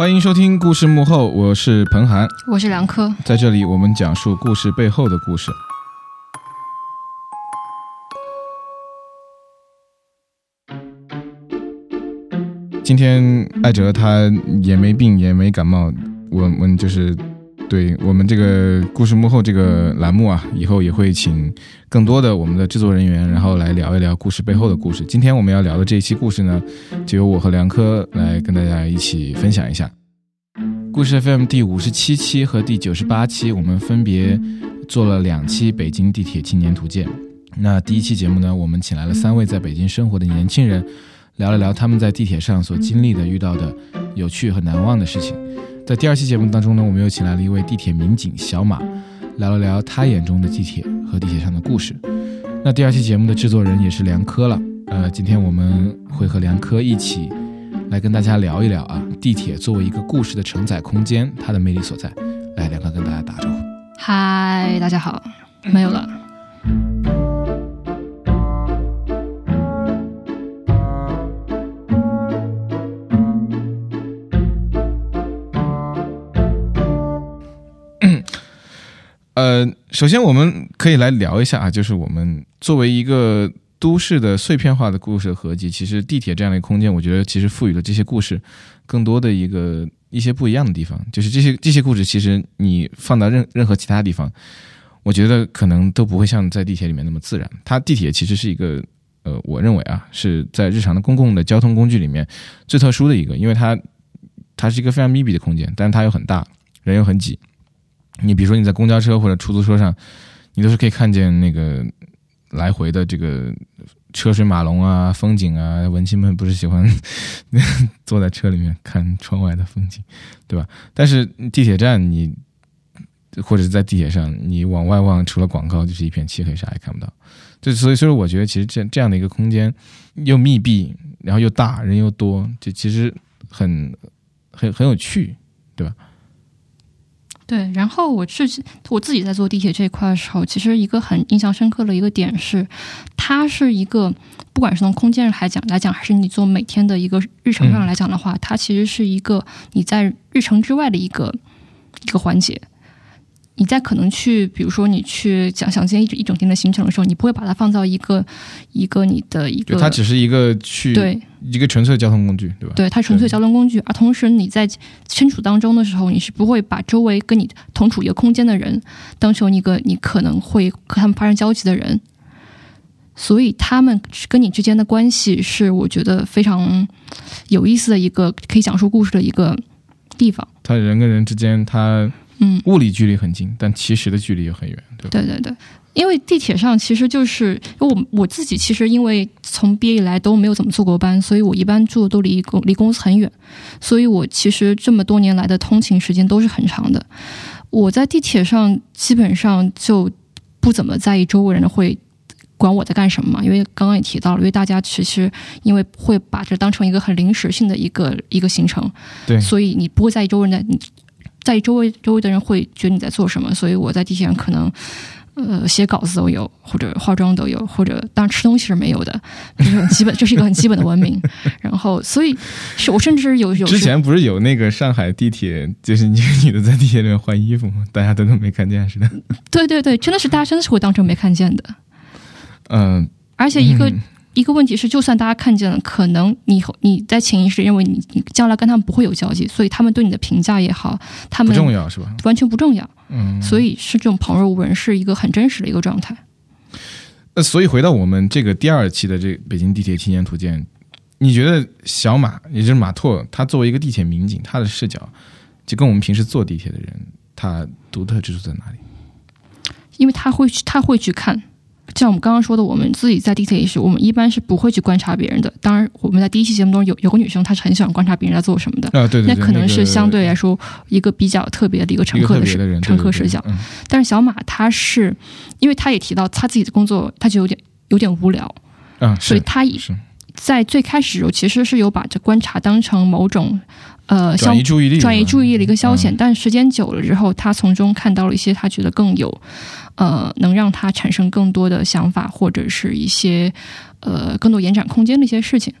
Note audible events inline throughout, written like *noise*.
欢迎收听故事幕后，我是彭涵，我是梁科，在这里我们讲述故事背后的故事。今天艾哲他也没病也没感冒，我们就是对我们这个故事幕后这个栏目啊，以后也会请更多的我们的制作人员，然后来聊一聊故事背后的故事。今天我们要聊的这一期故事呢，就由我和梁科来跟大家一起分享一下。故事 FM 第五十七期和第九十八期，我们分别做了两期北京地铁青年图鉴。那第一期节目呢，我们请来了三位在北京生活的年轻人。聊了聊他们在地铁上所经历的、遇到的有趣和难忘的事情。在第二期节目当中呢，我们又请来了一位地铁民警小马，聊了聊他眼中的地铁和地铁上的故事。那第二期节目的制作人也是梁科了。呃，今天我们会和梁科一起来跟大家聊一聊啊，地铁作为一个故事的承载空间，它的魅力所在。来，梁科跟大家打招呼。嗨，大家好。没有了。首先我们可以来聊一下啊，就是我们作为一个都市的碎片化的故事合集，其实地铁这样的一个空间，我觉得其实赋予了这些故事更多的一个一些不一样的地方。就是这些这些故事，其实你放到任任何其他地方，我觉得可能都不会像在地铁里面那么自然。它地铁其实是一个呃，我认为啊，是在日常的公共的交通工具里面最特殊的一个，因为它它是一个非常密闭的空间，但是它又很大，人又很挤。你比如说你在公交车或者出租车上，你都是可以看见那个来回的这个车水马龙啊、风景啊。文青们不是喜欢 *laughs* 坐在车里面看窗外的风景，对吧？但是地铁站你或者是在地铁上，你往外望，除了广告就是一片漆黑，啥也看不到。就所以，所以我觉得其实这这样的一个空间又密闭，然后又大，人又多，就其实很很很有趣，对吧？对，然后我自己我自己在坐地铁这一块的时候，其实一个很印象深刻的一个点是，它是一个不管是从空间上来讲来讲，还是你做每天的一个日程上来讲的话，它其实是一个你在日程之外的一个一个环节。你在可能去，比如说你去想想今天一一整天的行程的时候，你不会把它放到一个一个你的一个，它只是一个去对一个纯粹的交通工具，对吧？对，它纯粹交通工具。而同时你在身处当中的时候，你是不会把周围跟你同处一个空间的人当成一个你可能会和他们发生交集的人，所以他们跟你之间的关系是我觉得非常有意思的一个可以讲述故事的一个地方。他人跟人之间，他。嗯，物理距离很近，但其实的距离又很远，对吧？对对对，因为地铁上其实就是我我自己，其实因为从毕业以来都没有怎么坐过班，所以我一般住的都离公离公司很远，所以我其实这么多年来的通勤时间都是很长的。我在地铁上基本上就不怎么在意周围人会管我在干什么嘛，因为刚刚也提到了，因为大家其实因为会把这当成一个很临时性的一个一个行程，对，所以你不会在意周围人在。在周围周围的人会觉得你在做什么，所以我在地铁上可能，呃，写稿子都有，或者化妆都有，或者当然吃东西是没有的，这是很基本，*laughs* 这是一个很基本的文明。然后，所以是我甚至有有之前不是有那个上海地铁，就是一个女的在地铁里面换衣服吗？大家都都没看见似的。对对对，真的是大家真的是会当成没看见的。嗯，而且一个。一个问题是，就算大家看见了，可能你你在潜意识认为你你将来跟他们不会有交集，所以他们对你的评价也好，他们不重要是吧？完全不重要。嗯，所以是这种旁若无人，是一个很真实的一个状态。那所以回到我们这个第二期的这北京地铁青年图鉴，你觉得小马也就是马拓，他作为一个地铁民警，他的视角就跟我们平时坐地铁的人，他独特之处在哪里？因为他会去，他会去看。像我们刚刚说的，我们自己在地铁也是，我们一般是不会去观察别人的。当然，我们在第一期节目中有有个女生，她是很喜欢观察别人在做什么的。啊，对对，那可能是相对来说一个比较特别的一个乘客的视乘客视角。但是小马他是，因为他也提到他自己的工作，他就有点有点无聊啊，所以他在最开始时候其实是有把这观察当成某种呃转移注意力转移注意力的一个消遣。但时间久了之后，他从中看到了一些他觉得更有。呃，能让他产生更多的想法，或者是一些呃更多延展空间的一些事情。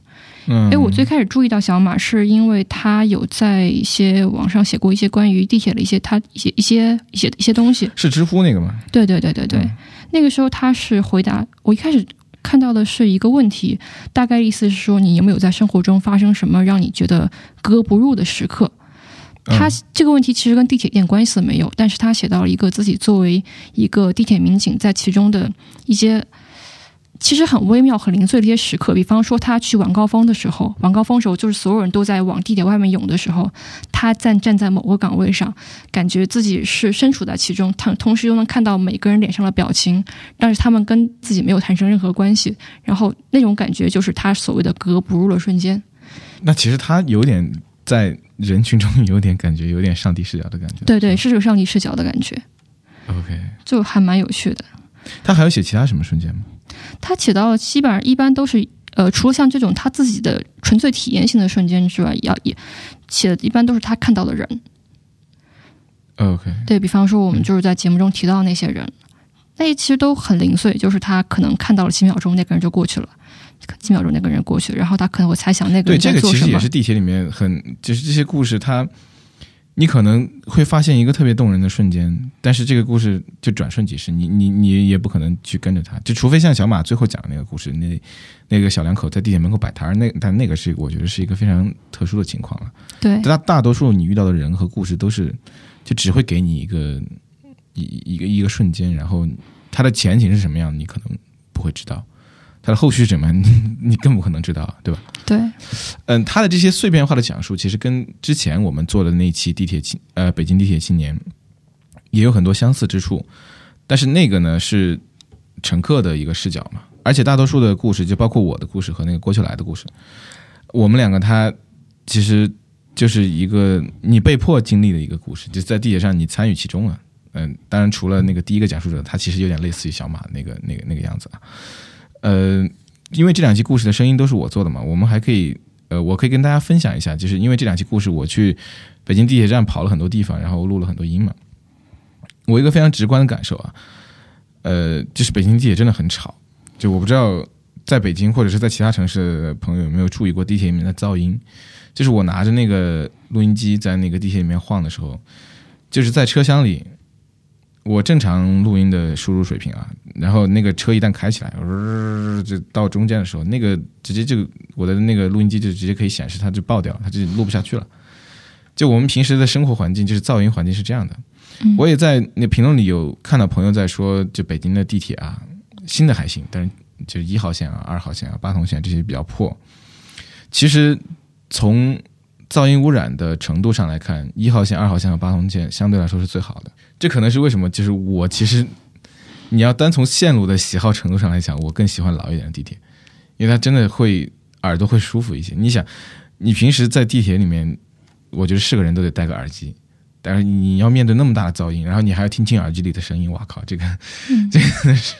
嗯，哎，我最开始注意到小马，是因为他有在一些网上写过一些关于地铁的一些他一些一些一些一些东西。是知乎那个吗？对对对对对，嗯那个时候他是回答我一开始看到的是一个问题，大概意思是说你有没有在生活中发生什么让你觉得格格不入的时刻？他这个问题其实跟地铁一点关系都没有，但是他写到了一个自己作为一个地铁民警在其中的一些其实很微妙、很零碎的一些时刻，比方说他去晚高峰的时候，晚高峰时候就是所有人都在往地铁外面涌的时候，他站站在某个岗位上，感觉自己是身处在其中，同同时又能看到每个人脸上的表情，但是他们跟自己没有产生任何关系，然后那种感觉就是他所谓的格格不入的瞬间。那其实他有点在人群中有点感觉，有点上帝视角的感觉。对对，是有上帝视角的感觉，，OK。就还蛮有趣的。他还有写其他什么瞬间吗？他写到基本上一般都是呃，除了像这种他自己的纯粹体验性的瞬间之外，要也写的一般都是他看到的人。OK，对比方说，我们就是在节目中提到的那些人，那些其实都很零碎，就是他可能看到了几秒钟，那个人就过去了，几秒钟那个人过去，然后他可能会猜想那个对，人这在做什么个其实也是。地铁里面很，就是这些故事它，你可能会发现一个特别动人的瞬间，但是这个故事就转瞬即逝，你你你也不可能去跟着他，就除非像小马最后讲的那个故事，那那个小两口在地铁门口摆摊儿，那但那个是我觉得是一个非常特殊的情况了。对大大多数你遇到的人和故事都是，就只会给你一个一一个一个瞬间，然后它的前景是什么样，你可能不会知道，它的后续是什么，你 *laughs* 你更不可能知道，对吧？对嗯，他的这些碎片化的讲述，其实跟之前我们做的那期地铁青呃北京地铁青年也有很多相似之处，但是那个呢是乘客的一个视角嘛，而且大多数的故事，就包括我的故事和那个郭秋来的故事，我们两个他其实就是一个你被迫经历的一个故事，就在地铁上你参与其中了。嗯，当然除了那个第一个讲述者，他其实有点类似于小马那个那个那个样子啊。呃，因为这两期故事的声音都是我做的嘛，我们还可以，呃，我可以跟大家分享一下，就是因为这两期故事，我去北京地铁站跑了很多地方，然后录了很多音嘛。我一个非常直观的感受啊，呃，就是北京地铁真的很吵，就我不知道在北京或者是在其他城市的朋友有没有注意过地铁里面的噪音，就是我拿着那个录音机在那个地铁里面晃的时候，就是在车厢里。我正常录音的输入水平啊，然后那个车一旦开起来，呃就到中间的时候，那个直接就我的那个录音机就直接可以显示它就爆掉，它就录不下去了。就我们平时的生活环境，就是噪音环境是这样的。嗯我也在那评论里有看到朋友在说，就北京的地铁啊，新的还行，但是就一号线啊、二号线啊、八通线这些比较破。其实从噪音污染的程度上来看，一号线、二号线和八通线相对来说是最好的。这可能是为什么，就是我其实你要单从线路的喜好程度上来讲，我更喜欢老一点的地铁，因为它真的会耳朵会舒服一些。你想，你平时在地铁里面，我觉得是个人都得戴个耳机。但是你要面对那么大的噪音，然后你还要听清耳机里的声音，哇靠，这个、嗯 *laughs* 这个是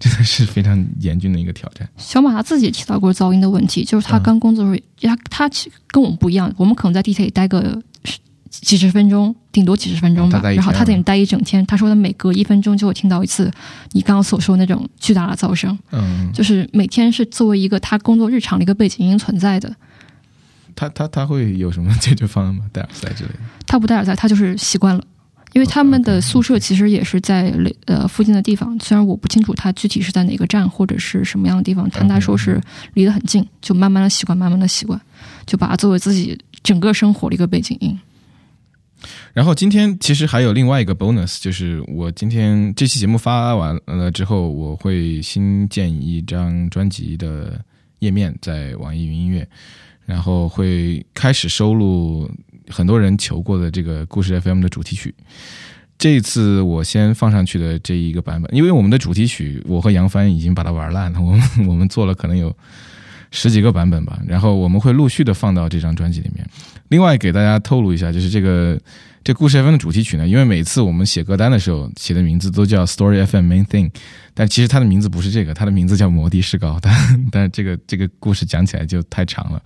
真的是非常严峻的一个挑战。小马他自己也提到过噪音的问题，就是他嗯刚工作的时候，他他其跟我们不一样，我们可能在地铁里待个十几十分钟，顶多几十分钟吧然后他在里面待一整天。他说他每隔一分钟就会听到一次你刚刚所说的那种巨大的噪声，嗯，就是每天是作为一个他工作日常的一个背景音存在的。他他他会有什么解决方案吗？戴耳塞之类的？他不戴耳塞，他就是习惯了。因为他们的宿舍其实也是在呃附近的地方，虽然我不清楚他具体是在哪个站或者是什么样的地方，但他说是离得很近，就慢慢的习惯，慢慢的习惯，就把它作为自己整个生活的一个背景音。然后今天其实还有另外一个 bonus，就是我今天这期节目发完了之后，我会新建一张专辑的页面在网易云音乐，然后会开始收录很多人求过的这个故事 FM 的主题曲。这一次我先放上去的这一个版本，因为我们的主题曲我和杨帆已经把它玩烂了，我们我们做了可能有十几个版本吧，然后我们会陆续的放到这张专辑里面。另外给大家透露一下，就是这个这故事 FM 的主题曲呢，因为每次我们写歌单的时候写的名字都叫 Story FM Main Thing，但其实它的名字不是这个，它的名字叫摩的士高，但但这个这个故事讲起来就太长了，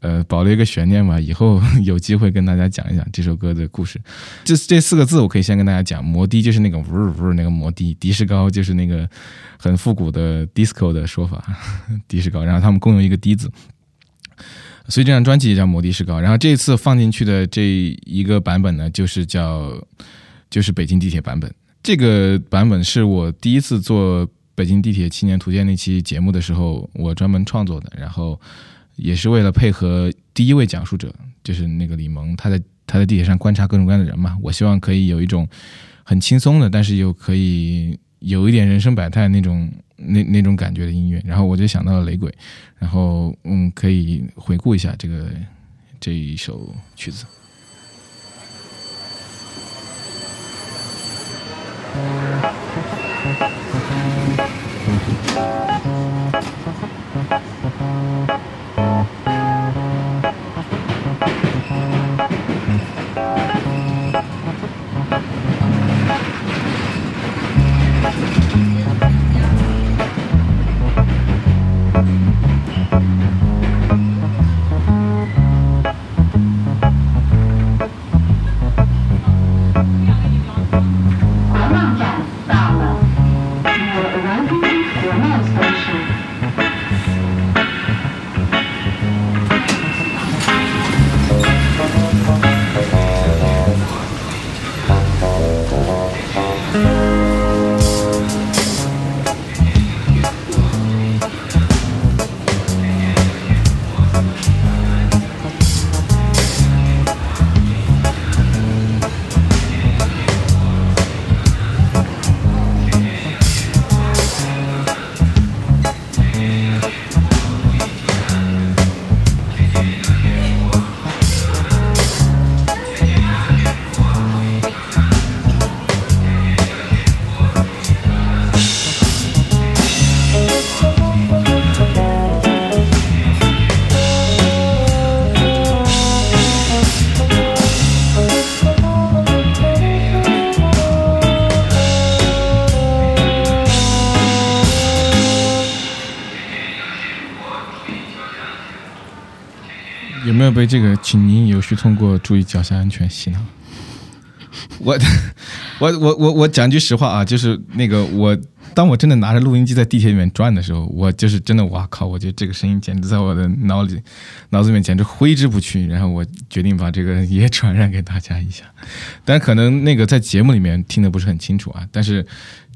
呃，保留一个悬念吧，以后 *laughs* 有机会跟大家讲一讲这首歌的故事。这这四个字我可以先跟大家讲，摩的就是那个呜呜那个摩的，的士高就是那个很复古的 disco 的说法，*laughs* 的士高，然后他们共用一个的字。所以这张专辑也叫《摩的士高》。然后这次放进去的这一个版本呢，就是叫就是北京地铁版本。这个版本是我第一次做北京地铁青年图鉴那期节目的时候，我专门创作的。然后也是为了配合第一位讲述者，就是那个李萌，他在他在地铁上观察各种各样的人嘛。我希望可以有一种很轻松的，但是又可以有一点人生百态那种那那种感觉的音乐。然后我就想到了雷鬼，然后嗯，可以回顾一下这个这一首曲子。这个“请您有序通过，注意脚下安全”行？我我我我我讲句实话啊，就是那个我，当我真的拿着录音机在地铁里面转的时候，我就是真的，哇靠！我觉得这个声音简直在我的脑里、脑子里面简直挥之不去。然后我决定把这个也传染给大家一下，但可能那个在节目里面听的不是很清楚啊。但是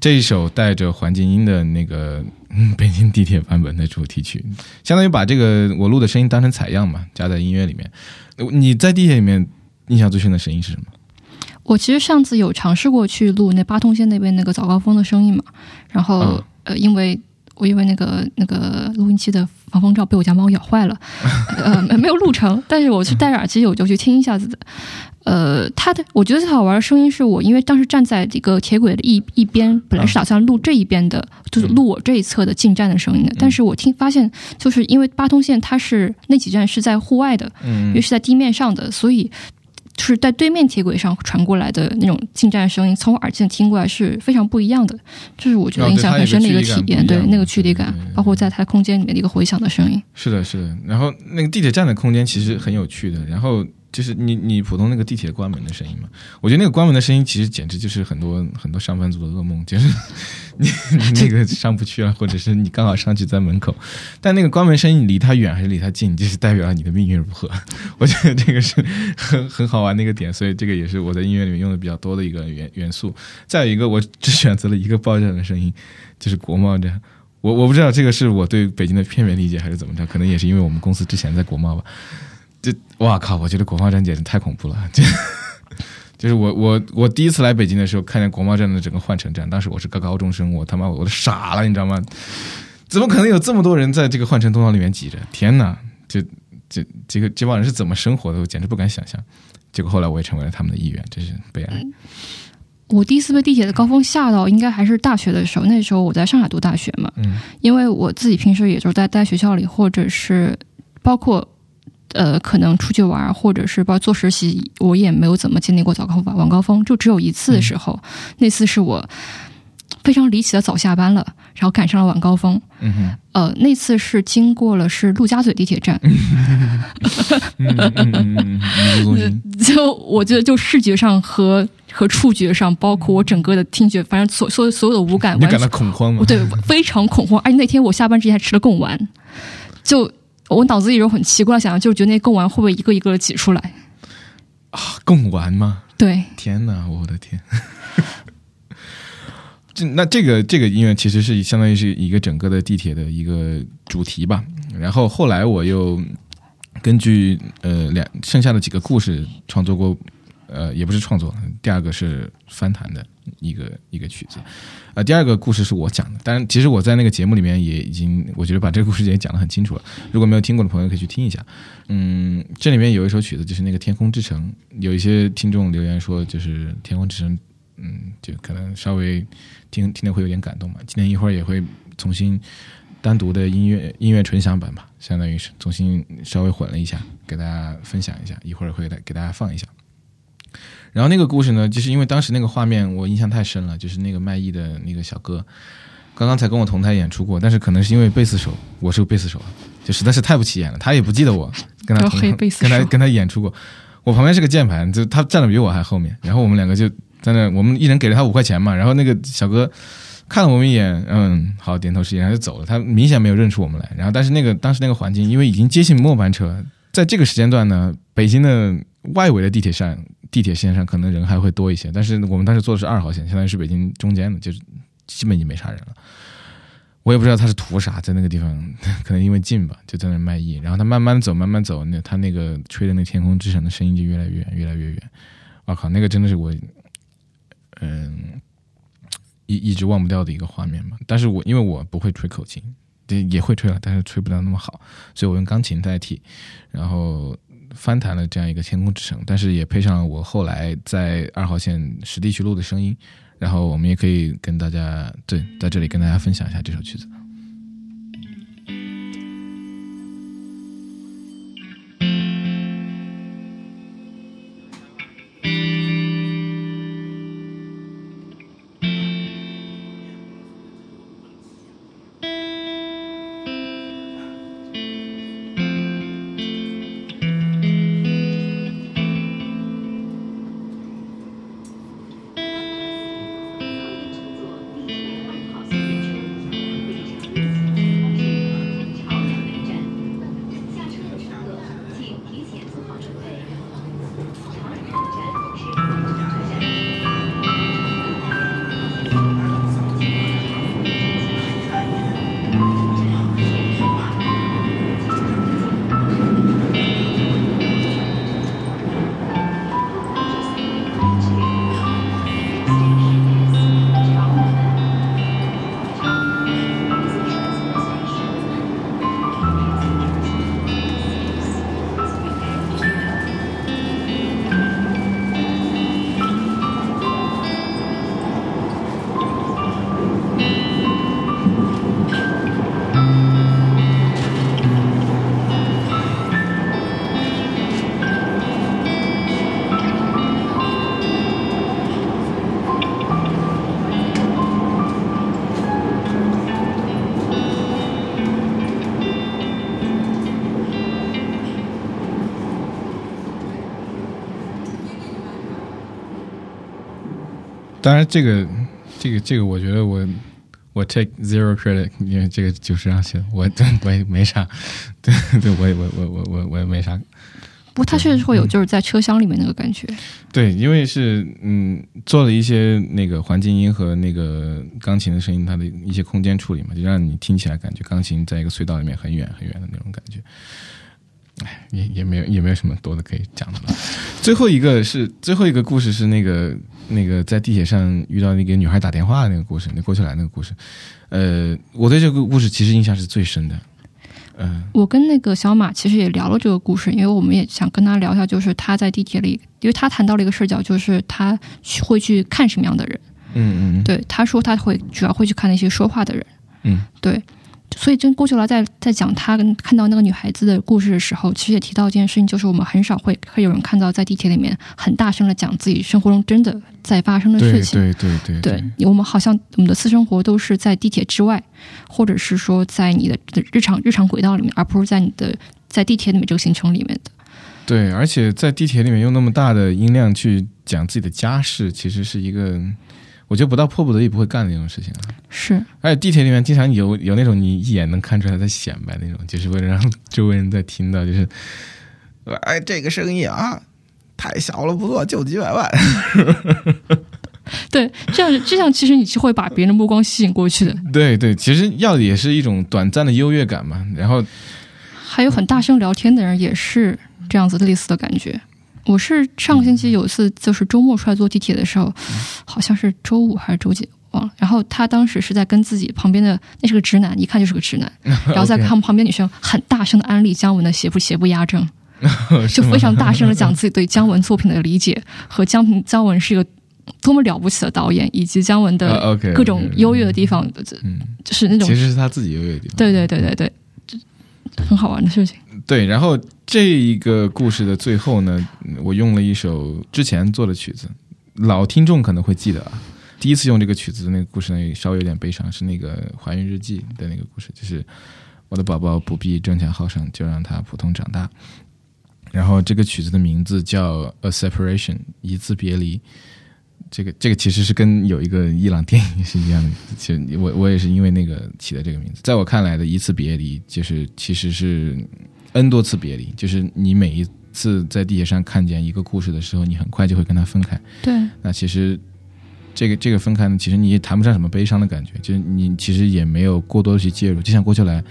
这一首带着环境音的那个嗯北京地铁版本的主题曲，相当于把这个我录的声音当成采样嘛，加在音乐里面。你在地铁里面印象最深的声音是什么？我其实上次有尝试过去录那八通线那边那个早高峰的声音嘛，然后、嗯。呃，因为我因为那个那个录音机的防风罩被我家猫咬坏了，*laughs* 呃，没有录成，但是我去戴着耳机我就去听一下子。的。呃，它的我觉得最好玩的声音是我，因为当时站在这个铁轨的一一边，本来是打算录这一边的，就是录我这一侧的进站的声音的，但是我听发现，就是因为八通线它是那几站是在户外的，因为嗯是在地面上的，所以就是在对面铁轨上传过来的那种进站声音，从我耳机里听过来是非常不一样的。这是我觉得印象很深的一个体验，哦对那个距离感包括在它空间里面的一个回响的声音。是的，是的。然后那个地铁站的空间其实很有趣的。然后就是你你普通那个地铁关门的声音嘛，我觉得那个关门的声音其实简直就是很多很多上班族的噩梦，就是 *laughs* 你你那个上不去了，或者是你刚好上去在门口，但那个关门声音离它远还是离它近，就是代表了你的命运如何。*laughs* 我觉得这个是很很好玩的一个点，所以这个也是我在音乐里面用的比较多的一个元元素。再有一个，我只选择了一个报站的声音，就是国贸站。我我不知道这个是我对北京的片面理解还是怎么着，可能也是因为我们公司之前在国贸吧。这哇靠！我觉得国贸站简直太恐怖了。*laughs* 这就是我我我第一次来北京的时候，看见国贸站的整个换乘站，当时我是个高中生，我他妈我都傻了，你知道吗？怎么可能有这么多人在这个换乘通道里面挤着？天哪！这这这个这帮人是怎么生活的？我简直不敢想象。结果后来我也成为了他们的一员，真是悲哀。我第一次被地铁的高峰吓到，应该还是大学的时候。那时候我在上海读大学嘛，嗯因为我自己平时也就是在待学校里，或者是包括呃可能出去玩，或者是包括做实习，我也没有怎么经历过早高峰、晚高峰，就只有一次的时候，那次是我非常离奇的早下班了，然后赶上了晚高峰。嗯哼呃，那次是经过了是陆家嘴地铁站。*laughs* *laughs* 就我觉得就视觉上和和触觉上，包括我整个的听觉，反正所所有所有的五感你感到恐慌吗？对，非常恐慌。而且那天我下班之前还吃了贡丸，就我脑子里有很奇怪的想，就是觉得那贡丸会不会一个一个的挤出来啊？贡丸吗？对，天哪，我的天！*laughs* 这那这个这个音乐其实是相当于是一个整个的地铁的一个主题吧。然后后来我又根据呃两剩下的几个故事创作过，呃也不是创作，第二个是翻弹的一个一个曲子。呃，第二个故事是我讲的，当然其实我在那个节目里面也已经我觉得把这个故事也讲得很清楚了。如果没有听过的朋友可以去听一下。嗯，这里面有一首曲子就是那个《天空之城》，有一些听众留言说就是《天空之城》，嗯，就可能稍微听听的会有点感动嘛。今天一会儿也会重新单独的音乐音乐纯享版吧，相当于是重新稍微混了一下，给大家分享一下，一会儿会给大家放一下。然后那个故事呢，就是因为当时那个画面我印象太深了，就是那个卖艺的那个小哥，刚刚才跟我同台演出过，但是可能是因为贝斯手，我是个贝斯手，就实在是太不起眼了，他也不记得我跟他跟他跟他演出过，我旁边是个键盘，就他站的比我还后面，然后我们两个就在那，我们一人给了他五块钱嘛，然后那个小哥看了我们一眼，嗯，好，点头示意，然后就走了。他明显没有认出我们来，然后但是那个当时那个环境，因为已经接近末班车，在这个时间段呢，北京的外围的地铁上，地铁线上可能人还会多一些，但是我们当时坐的是二号线，相当于是北京中间的，就是基本已经没啥人了。我也不知道他是图啥，在那个地方，*laughs* 可能因为近吧，就在那卖艺。然后他慢慢走，慢慢走，那他那个吹的那天空之城的声音就越来越远，越来越远。我靠，那个真的是我，嗯，一一直忘不掉的一个画面嘛。但是我因为我不会吹口琴，也会吹了，但是吹不了那么好，所以我用钢琴代替，然后翻弹了这样一个天空之城，但是也配上了我后来在二号线实地去录的声音。然后我们也可以跟大家对在这里跟大家分享一下这首曲子。当然，这个这个这个，我觉得我我 take zero credit，因为这个就是让写的，我我也没啥，对对，我也我我我我我也没啥不过它确实会有就是在车厢里面那个感觉。对，因为是嗯，做了一些那个环境音和那个钢琴的声音，它的一些空间处理嘛，就让你听起来感觉钢琴在一个隧道里面很远很远的那种感觉。哎，也也没有也没有什么多的可以讲的了。最后一个是最后一个故事是那个那个在地铁上遇到那个女孩打电话的那个故事，那过去来那个故事。呃，我对这个故事其实印象是最深的。嗯、我跟那个小马其实也聊了这个故事，因为我们也想跟他聊一下，就是他在地铁里，因为他谈到了一个视角，就是他去会去看什么样的人。嗯嗯对，他说他会主要会去看那些说话的人。嗯对，所以真郭秋来在在讲他跟看到那个女孩子的故事的时候，其实也提到一件事情，就是我们很少会会有人看到在地铁里面很大声的讲自己生活中真的在发生的事情。对对对对我们好像我们的私生活都是在地铁之外，或者是说在你的日常日常轨道里面，而不是在你的在地铁里面这个行程里面的。对，而且在地铁里面用那么大的音量去讲自己的家事，其实是一个，我我觉得不到迫不得已不会干的那种事情啊。是而且地铁里面经常有有那种你一眼能看出来在显摆那种，就是为了让 *laughs* 周围人在听到，就是，哎，这个生意啊，太小了不做，就几百万。*laughs* 对，这样这样其实你是会把别人的目光吸引过去的。对对，其实要的也是一种短暂的优越感嘛。然后还有很大声聊天的人也是这样子类似的感觉。我是上个星期有一次就是周末出来坐地铁的时候，好像是周五还是周几忘了。然后他当时是在跟自己旁边的那是个直男，一看就是个直男，*laughs* 然后在看旁边女生很大声的安利姜文的《邪不邪不压正》，*laughs* 就非常大声的讲自己对姜文作品的理解和姜姜文是一个多么了不起的导演，以及姜文的各种优越的地方，嗯，就是那种其实是他自己优越的地方。对对对对对，这很好玩的事情。对，然后这一个故事的最后呢，我用了一首之前做的曲子，老听众可能会记得啊。第一次用这个曲子的那个故事呢，稍微有点悲伤，是那个怀孕日记的那个故事，就是我的宝宝不必争强好胜，就让他普通长大。然后这个曲子的名字叫《A Separation》，一次别离。这个这个其实是跟有一个伊朗电影是一样的，其实我我也是因为那个起的这个名字。在我看来的一次别离，就是其实是 n 多次别离，就是你每一次在地铁上看见一个故事的时候，你很快就会跟他分开。对，那其实这个这个分开呢，其实你也谈不上什么悲伤的感觉，就是你其实也没有过多的去介入。就像郭秋来，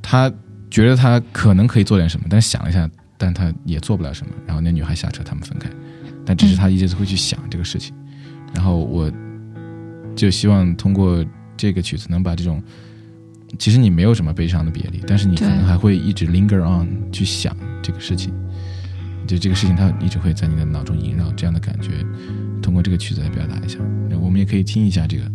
他觉得他可能可以做点什么，但想了一下，但他也做不了什么。然后那女孩下车，他们分开，但只是他一直会去想这个事情。然后我就希望通过这个曲子，能把这种其实你没有什么悲伤的别离，但是你可能还会一直 linger on 去想这个事情。就这个事情，它一直会在你的脑中萦绕，这样的感觉，通过这个曲子来表达一下。我们也可以听一下这个。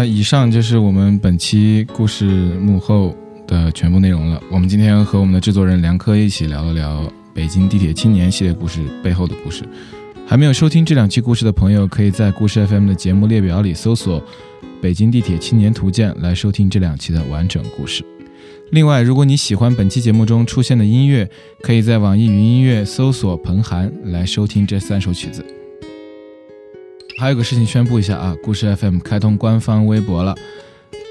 那以上就是我们本期故事幕后的全部内容了。我们今天和我们的制作人梁科一起聊了聊北京地铁青年系列故事背后的故事。还没有收听这两期故事的朋友，可以在故事 FM 的节目列表里搜索“北京地铁青年图鉴”来收听这两期的完整故事。另外，如果你喜欢本期节目中出现的音乐，可以在网易云音乐搜索“彭涵”来收听这三首曲子。还有个事情宣布一下啊，故事 FM 开通官方微博了，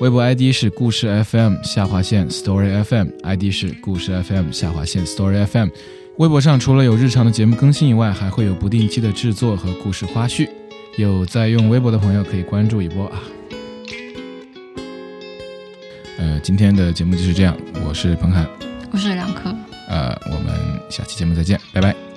微博 ID 是故事 FM 下划线 Story FM，ID 是故事 FM 下划线 Story FM。微博上除了有日常的节目更新以外，还会有不定期的制作和故事花絮。有在用微博的朋友可以关注一波啊。呃，今天的节目就是这样，我是彭涵，我是梁科。呃，我们下期节目再见，拜拜。